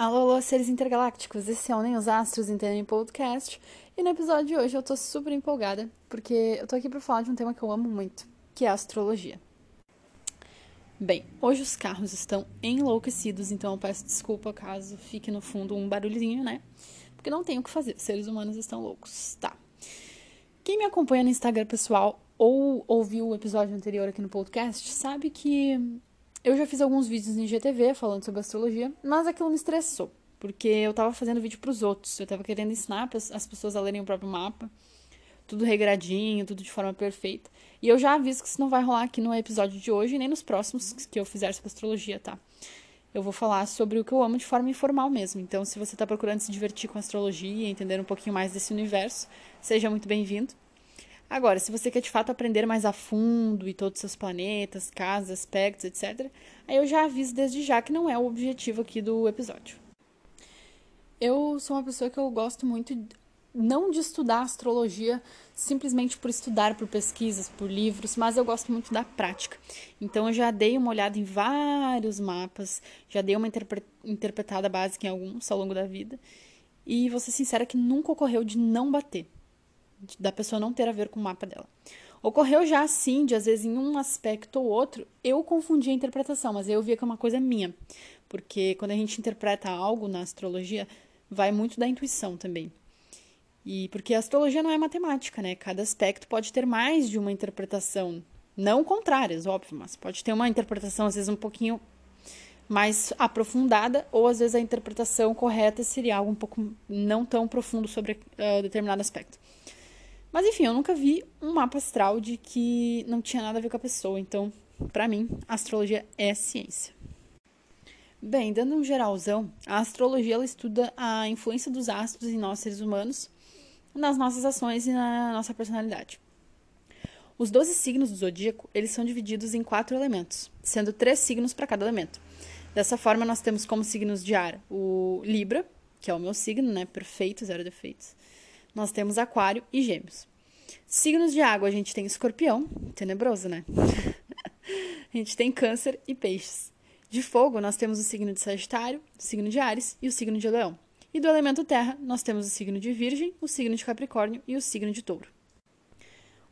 Alô, alô, seres intergalácticos, esse é o Nem os Astros Entendem Podcast. E no episódio de hoje eu tô super empolgada, porque eu tô aqui pra falar de um tema que eu amo muito, que é a astrologia. Bem, hoje os carros estão enlouquecidos, então eu peço desculpa caso fique no fundo um barulhinho, né? Porque não tem o que fazer, seres humanos estão loucos, tá? Quem me acompanha no Instagram pessoal ou ouviu o episódio anterior aqui no podcast sabe que eu já fiz alguns vídeos em GTV falando sobre astrologia, mas aquilo me estressou, porque eu tava fazendo vídeo para os outros, eu tava querendo ensinar as pessoas a lerem o próprio mapa, tudo regradinho, tudo de forma perfeita. E eu já aviso que isso não vai rolar aqui no episódio de hoje, nem nos próximos que eu fizer sobre astrologia, tá? Eu vou falar sobre o que eu amo de forma informal mesmo. Então, se você está procurando se divertir com astrologia, entender um pouquinho mais desse universo, seja muito bem-vindo. Agora, se você quer de fato aprender mais a fundo e todos os seus planetas, casas, aspectos, etc., aí eu já aviso desde já que não é o objetivo aqui do episódio. Eu sou uma pessoa que eu gosto muito não de estudar astrologia simplesmente por estudar, por pesquisas, por livros, mas eu gosto muito da prática. Então eu já dei uma olhada em vários mapas, já dei uma interpre interpretada básica em alguns ao longo da vida, e vou ser sincera que nunca ocorreu de não bater da pessoa não ter a ver com o mapa dela. Ocorreu já assim, de às vezes em um aspecto ou outro, eu confundi a interpretação, mas eu via que é uma coisa minha. Porque quando a gente interpreta algo na astrologia, vai muito da intuição também. E porque a astrologia não é matemática, né? Cada aspecto pode ter mais de uma interpretação, não contrárias, óbvio, mas pode ter uma interpretação às vezes um pouquinho mais aprofundada, ou às vezes a interpretação correta seria algo um pouco não tão profundo sobre uh, determinado aspecto. Mas enfim, eu nunca vi um mapa astral de que não tinha nada a ver com a pessoa. Então, para mim, a astrologia é ciência. Bem, dando um geralzão, a astrologia ela estuda a influência dos astros em nós seres humanos, nas nossas ações e na nossa personalidade. Os 12 signos do zodíaco, eles são divididos em quatro elementos, sendo três signos para cada elemento. Dessa forma, nós temos como signos de ar o Libra, que é o meu signo, né? Perfeito, zero defeitos nós temos Aquário e Gêmeos. Signos de água, a gente tem Escorpião, tenebroso, né? a gente tem Câncer e Peixes. De fogo, nós temos o signo de Sagitário, o signo de Ares e o signo de Leão. E do elemento terra, nós temos o signo de Virgem, o signo de Capricórnio e o signo de Touro.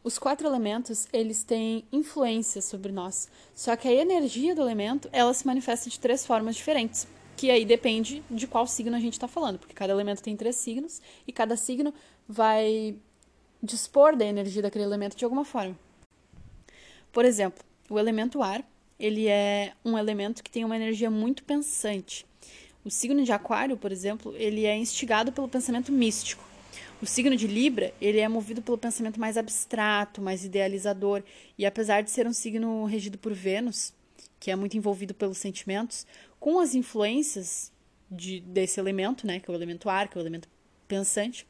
Os quatro elementos, eles têm influência sobre nós, só que a energia do elemento, ela se manifesta de três formas diferentes que aí depende de qual signo a gente está falando, porque cada elemento tem três signos e cada signo vai dispor da energia daquele elemento de alguma forma. Por exemplo, o elemento ar, ele é um elemento que tem uma energia muito pensante. O signo de Aquário, por exemplo, ele é instigado pelo pensamento místico. O signo de Libra, ele é movido pelo pensamento mais abstrato, mais idealizador, e apesar de ser um signo regido por Vênus, que é muito envolvido pelos sentimentos, com as influências de, desse elemento, né, que é o elemento ar, que é o elemento pensante,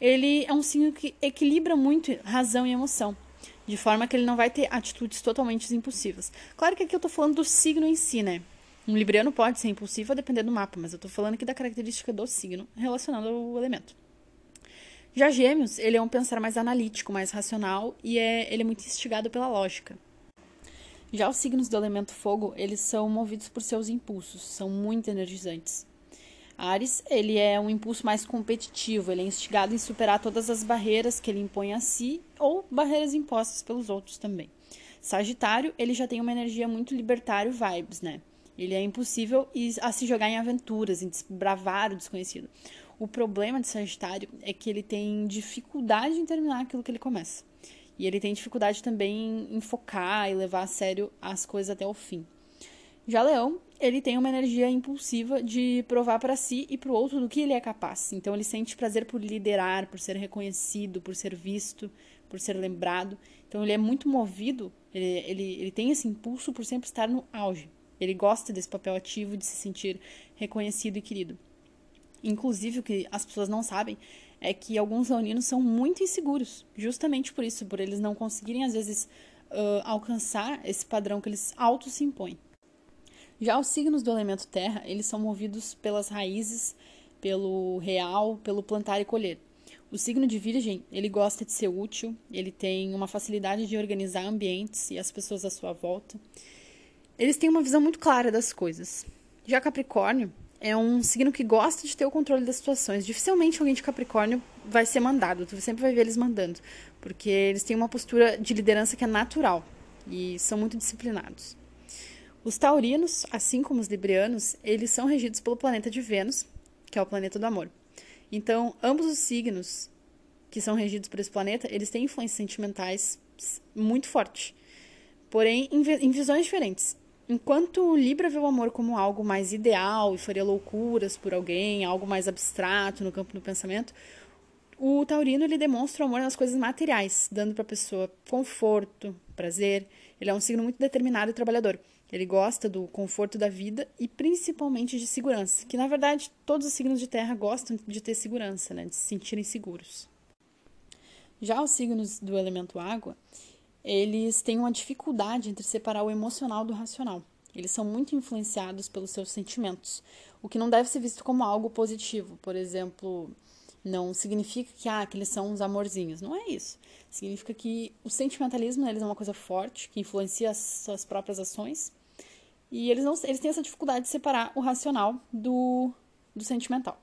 ele é um signo que equilibra muito razão e emoção, de forma que ele não vai ter atitudes totalmente impulsivas. Claro que aqui eu estou falando do signo em si, né? Um libriano pode ser impulsivo a depender do mapa, mas eu estou falando aqui da característica do signo relacionado ao elemento. Já Gêmeos, ele é um pensar mais analítico, mais racional e é, ele é muito instigado pela lógica. Já os signos do elemento fogo, eles são movidos por seus impulsos, são muito energizantes. Ares, ele é um impulso mais competitivo, ele é instigado em superar todas as barreiras que ele impõe a si ou barreiras impostas pelos outros também. Sagitário, ele já tem uma energia muito libertário vibes, né? Ele é impossível a se jogar em aventuras, em desbravar o desconhecido. O problema de Sagitário é que ele tem dificuldade em terminar aquilo que ele começa. E ele tem dificuldade também em focar e levar a sério as coisas até o fim. Já Leão, ele tem uma energia impulsiva de provar para si e para o outro do que ele é capaz. Então ele sente prazer por liderar, por ser reconhecido, por ser visto, por ser lembrado. Então ele é muito movido, ele, ele, ele tem esse impulso por sempre estar no auge. Ele gosta desse papel ativo de se sentir reconhecido e querido. Inclusive, o que as pessoas não sabem é que alguns leoninos são muito inseguros, justamente por isso, por eles não conseguirem, às vezes, uh, alcançar esse padrão que eles auto se impõem. Já os signos do elemento terra, eles são movidos pelas raízes, pelo real, pelo plantar e colher. O signo de Virgem, ele gosta de ser útil, ele tem uma facilidade de organizar ambientes e as pessoas à sua volta. Eles têm uma visão muito clara das coisas. Já Capricórnio, é um signo que gosta de ter o controle das situações. Dificilmente alguém de Capricórnio vai ser mandado, tu sempre vai ver eles mandando, porque eles têm uma postura de liderança que é natural e são muito disciplinados. Os taurinos, assim como os librianos, eles são regidos pelo planeta de Vênus, que é o planeta do amor. Então, ambos os signos que são regidos por esse planeta, eles têm influências sentimentais muito fortes. Porém, em visões diferentes. Enquanto Libra vê o amor como algo mais ideal e faria loucuras por alguém, algo mais abstrato no campo do pensamento, o taurino ele demonstra o amor nas coisas materiais, dando para a pessoa conforto, prazer. Ele é um signo muito determinado e trabalhador. Ele gosta do conforto da vida e principalmente de segurança, que na verdade todos os signos de terra gostam de ter segurança, né, de se sentirem seguros. Já os signos do elemento água, eles têm uma dificuldade entre separar o emocional do racional. Eles são muito influenciados pelos seus sentimentos, o que não deve ser visto como algo positivo. Por exemplo, não significa que, ah, que eles são uns amorzinhos. Não é isso. Significa que o sentimentalismo neles é uma coisa forte, que influencia as suas próprias ações. E eles, não, eles têm essa dificuldade de separar o racional do, do sentimental.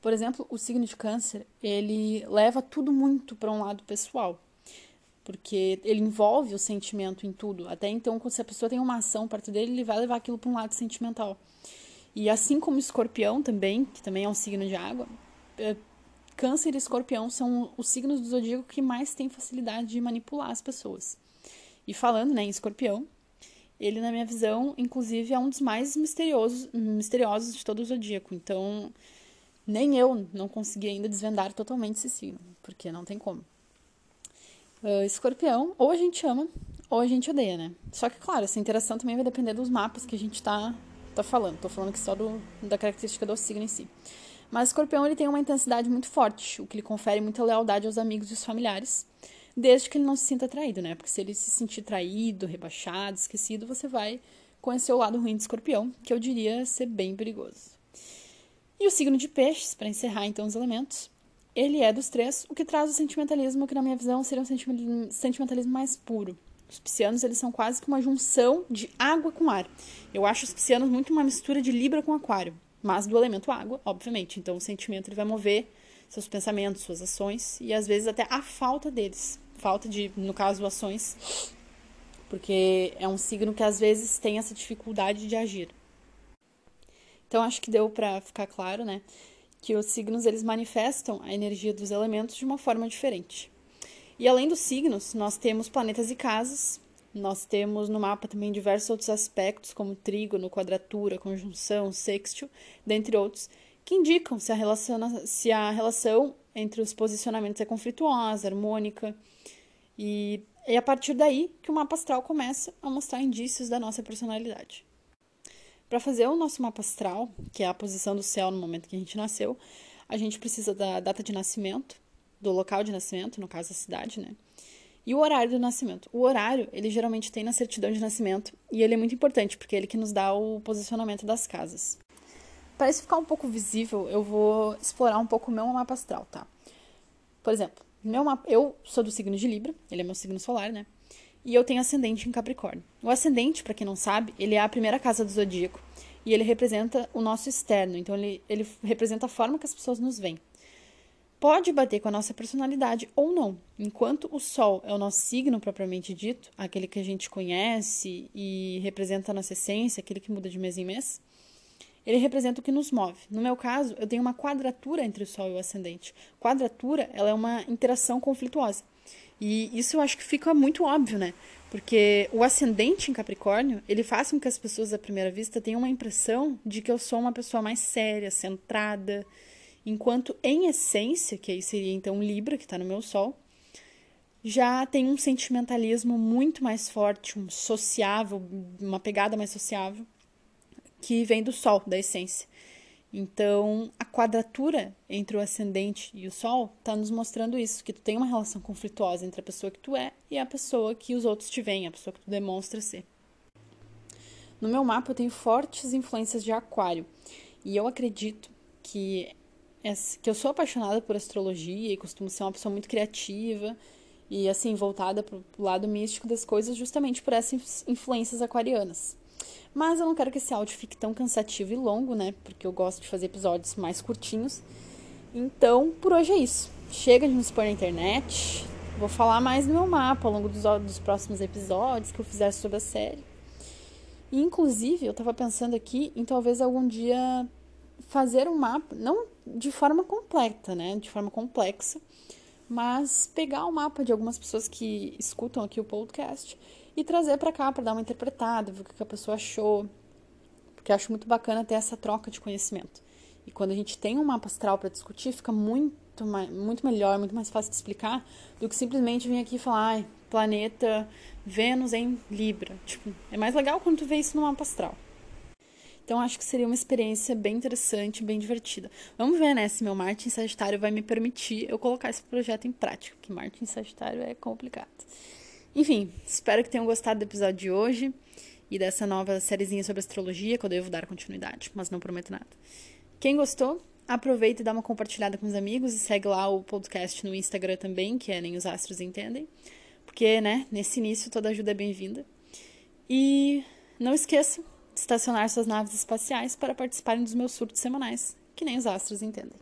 Por exemplo, o signo de câncer, ele leva tudo muito para um lado pessoal porque ele envolve o sentimento em tudo. Até então, se a pessoa tem uma ação perto dele, ele vai levar aquilo para um lado sentimental. E assim como escorpião também, que também é um signo de água, é, câncer e escorpião são os signos do zodíaco que mais têm facilidade de manipular as pessoas. E falando né, em escorpião, ele, na minha visão, inclusive, é um dos mais misteriosos, misteriosos de todo o zodíaco. Então, nem eu não consegui ainda desvendar totalmente esse signo, porque não tem como. Uh, escorpião, ou a gente ama, ou a gente odeia, né? Só que, claro, essa interação também vai depender dos mapas que a gente tá, tá falando. Tô falando aqui só do, da característica do signo em si. Mas escorpião, ele tem uma intensidade muito forte, o que lhe confere muita lealdade aos amigos e aos familiares, desde que ele não se sinta traído, né? Porque se ele se sentir traído, rebaixado, esquecido, você vai conhecer o lado ruim de escorpião, que eu diria ser bem perigoso. E o signo de peixes, para encerrar então os elementos, ele é dos três o que traz o sentimentalismo, que na minha visão seria um sentimentalismo mais puro. Os piscianos, eles são quase que uma junção de água com ar. Eu acho os piscianos muito uma mistura de Libra com Aquário, mas do elemento água, obviamente. Então o sentimento ele vai mover seus pensamentos, suas ações e às vezes até a falta deles. Falta de, no caso, ações, porque é um signo que às vezes tem essa dificuldade de agir. Então acho que deu para ficar claro, né? Que os signos eles manifestam a energia dos elementos de uma forma diferente. E além dos signos, nós temos planetas e casas, nós temos no mapa também diversos outros aspectos, como trígono, quadratura, conjunção, sextil, dentre outros, que indicam se a, relação, se a relação entre os posicionamentos é conflituosa, harmônica, e é a partir daí que o mapa astral começa a mostrar indícios da nossa personalidade. Para fazer o nosso mapa astral, que é a posição do céu no momento que a gente nasceu, a gente precisa da data de nascimento, do local de nascimento, no caso a cidade, né? E o horário do nascimento. O horário, ele geralmente tem na certidão de nascimento e ele é muito importante porque é ele que nos dá o posicionamento das casas. Para isso ficar um pouco visível, eu vou explorar um pouco o meu mapa astral, tá? Por exemplo, meu mapa, eu sou do signo de Libra, ele é meu signo solar, né? E eu tenho ascendente em Capricórnio. O ascendente, para quem não sabe, ele é a primeira casa do zodíaco e ele representa o nosso externo, então ele, ele representa a forma que as pessoas nos veem. Pode bater com a nossa personalidade ou não. Enquanto o Sol é o nosso signo propriamente dito, aquele que a gente conhece e representa a nossa essência, aquele que muda de mês em mês, ele representa o que nos move. No meu caso, eu tenho uma quadratura entre o Sol e o ascendente. Quadratura, ela é uma interação conflituosa. E isso eu acho que fica muito óbvio, né? Porque o ascendente em Capricórnio, ele faz com que as pessoas à primeira vista tenham uma impressão de que eu sou uma pessoa mais séria, centrada, enquanto em essência, que aí seria então Libra, que está no meu sol, já tem um sentimentalismo muito mais forte, um sociável, uma pegada mais sociável, que vem do sol, da essência. Então, a quadratura entre o ascendente e o sol está nos mostrando isso, que tu tem uma relação conflituosa entre a pessoa que tu é e a pessoa que os outros te veem, a pessoa que tu demonstra ser. No meu mapa eu tenho fortes influências de aquário, e eu acredito que, que eu sou apaixonada por astrologia e costumo ser uma pessoa muito criativa e assim voltada para o lado místico das coisas justamente por essas influências aquarianas. Mas eu não quero que esse áudio fique tão cansativo e longo, né? Porque eu gosto de fazer episódios mais curtinhos. Então, por hoje é isso. Chega de me expor na internet. Vou falar mais do meu mapa ao longo dos, dos próximos episódios que eu fizer sobre a série. E, inclusive, eu tava pensando aqui em talvez algum dia fazer um mapa, não de forma completa, né? De forma complexa, mas pegar o mapa de algumas pessoas que escutam aqui o podcast e trazer para cá para dar uma interpretada, ver o que a pessoa achou, porque acho muito bacana ter essa troca de conhecimento. E quando a gente tem um mapa astral para discutir, fica muito, mais, muito melhor, muito mais fácil de explicar do que simplesmente vir aqui e falar, ai, planeta Vênus em Libra. Tipo, é mais legal quando tu vê isso no mapa astral. Então acho que seria uma experiência bem interessante, bem divertida. Vamos ver, né, se meu Marte em Sagitário vai me permitir eu colocar esse projeto em prática, porque Marte em Sagitário é complicado. Enfim, espero que tenham gostado do episódio de hoje e dessa nova sériezinha sobre astrologia, que eu devo dar continuidade, mas não prometo nada. Quem gostou, aproveita e dá uma compartilhada com os amigos e segue lá o podcast no Instagram também, que é Nem os Astros Entendem, porque, né, nesse início toda ajuda é bem-vinda. E não esqueça de estacionar suas naves espaciais para participarem dos meus surtos semanais, que nem os astros entendem.